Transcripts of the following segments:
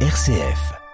RCF.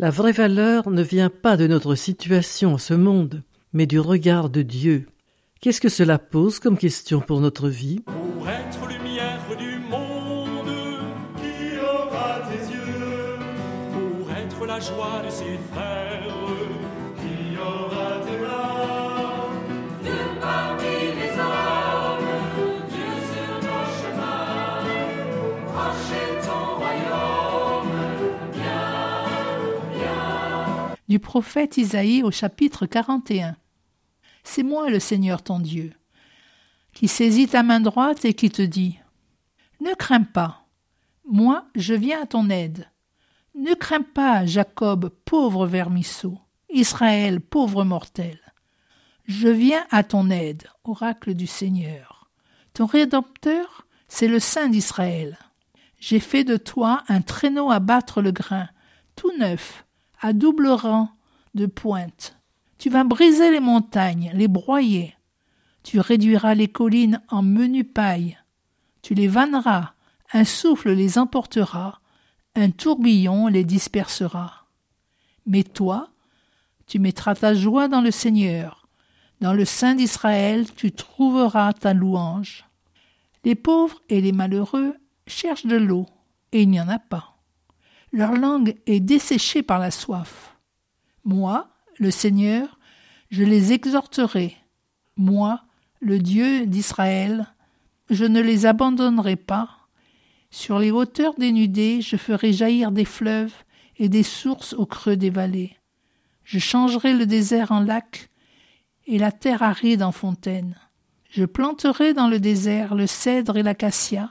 La vraie valeur ne vient pas de notre situation en ce monde, mais du regard de Dieu. Qu'est-ce que cela pose comme question pour notre vie? Pour être lumière du monde, qui aura tes yeux. Pour être la joie de ses frères, qui aura tes mains du prophète Isaïe au chapitre 41. C'est moi le Seigneur ton Dieu, qui saisit ta main droite et qui te dit Ne crains pas, moi je viens à ton aide. Ne crains pas, Jacob, pauvre vermisseau, Israël, pauvre mortel. Je viens à ton aide, oracle du Seigneur. Ton Rédempteur, c'est le Saint d'Israël. J'ai fait de toi un traîneau à battre le grain, tout neuf, à double rang de pointe. Tu vas briser les montagnes, les broyer. Tu réduiras les collines en menu paille. Tu les vanneras, un souffle les emportera, un tourbillon les dispersera. Mais toi, tu mettras ta joie dans le Seigneur. Dans le sein d'Israël, tu trouveras ta louange. Les pauvres et les malheureux cherchent de l'eau, et il n'y en a pas. Leur langue est desséchée par la soif. Moi, le Seigneur, je les exhorterai. Moi, le Dieu d'Israël, je ne les abandonnerai pas. Sur les hauteurs dénudées, je ferai jaillir des fleuves et des sources au creux des vallées. Je changerai le désert en lac et la terre aride en fontaine. Je planterai dans le désert le cèdre et l'acacia,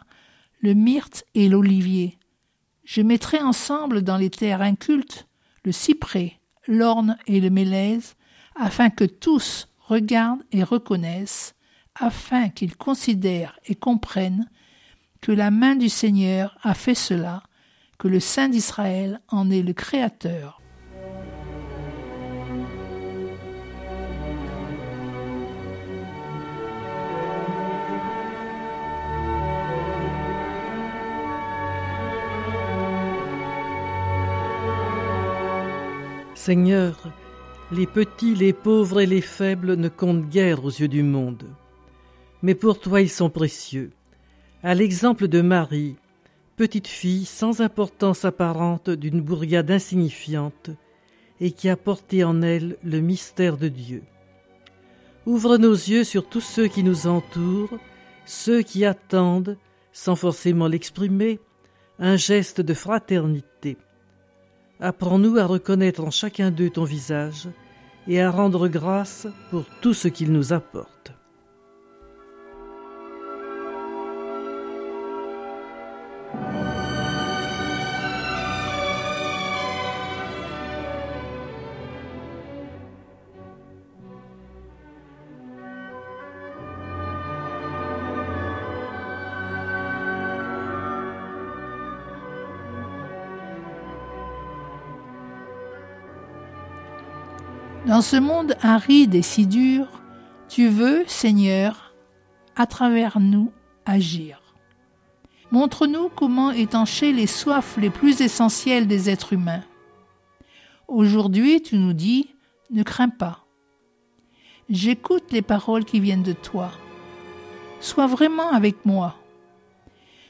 le myrte et l'olivier. Je mettrai ensemble dans les terres incultes le cyprès, l'orne et le mélèze, afin que tous regardent et reconnaissent, afin qu'ils considèrent et comprennent que la main du Seigneur a fait cela, que le Saint d'Israël en est le Créateur. Seigneur, les petits, les pauvres et les faibles ne comptent guère aux yeux du monde. Mais pour toi ils sont précieux. À l'exemple de Marie, petite fille sans importance apparente d'une bourgade insignifiante, et qui a porté en elle le mystère de Dieu. Ouvre nos yeux sur tous ceux qui nous entourent, ceux qui attendent, sans forcément l'exprimer, un geste de fraternité. Apprends-nous à reconnaître en chacun d'eux ton visage et à rendre grâce pour tout ce qu'ils nous apportent. Dans ce monde aride et si dur, tu veux, Seigneur, à travers nous, agir. Montre-nous comment étancher les soifs les plus essentielles des êtres humains. Aujourd'hui, tu nous dis, ne crains pas. J'écoute les paroles qui viennent de toi. Sois vraiment avec moi.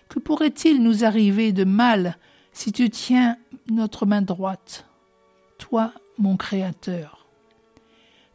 Que pourrait-il nous arriver de mal si tu tiens notre main droite, toi, mon Créateur?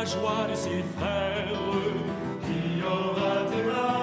la joie de ses frères, qui aura témoin.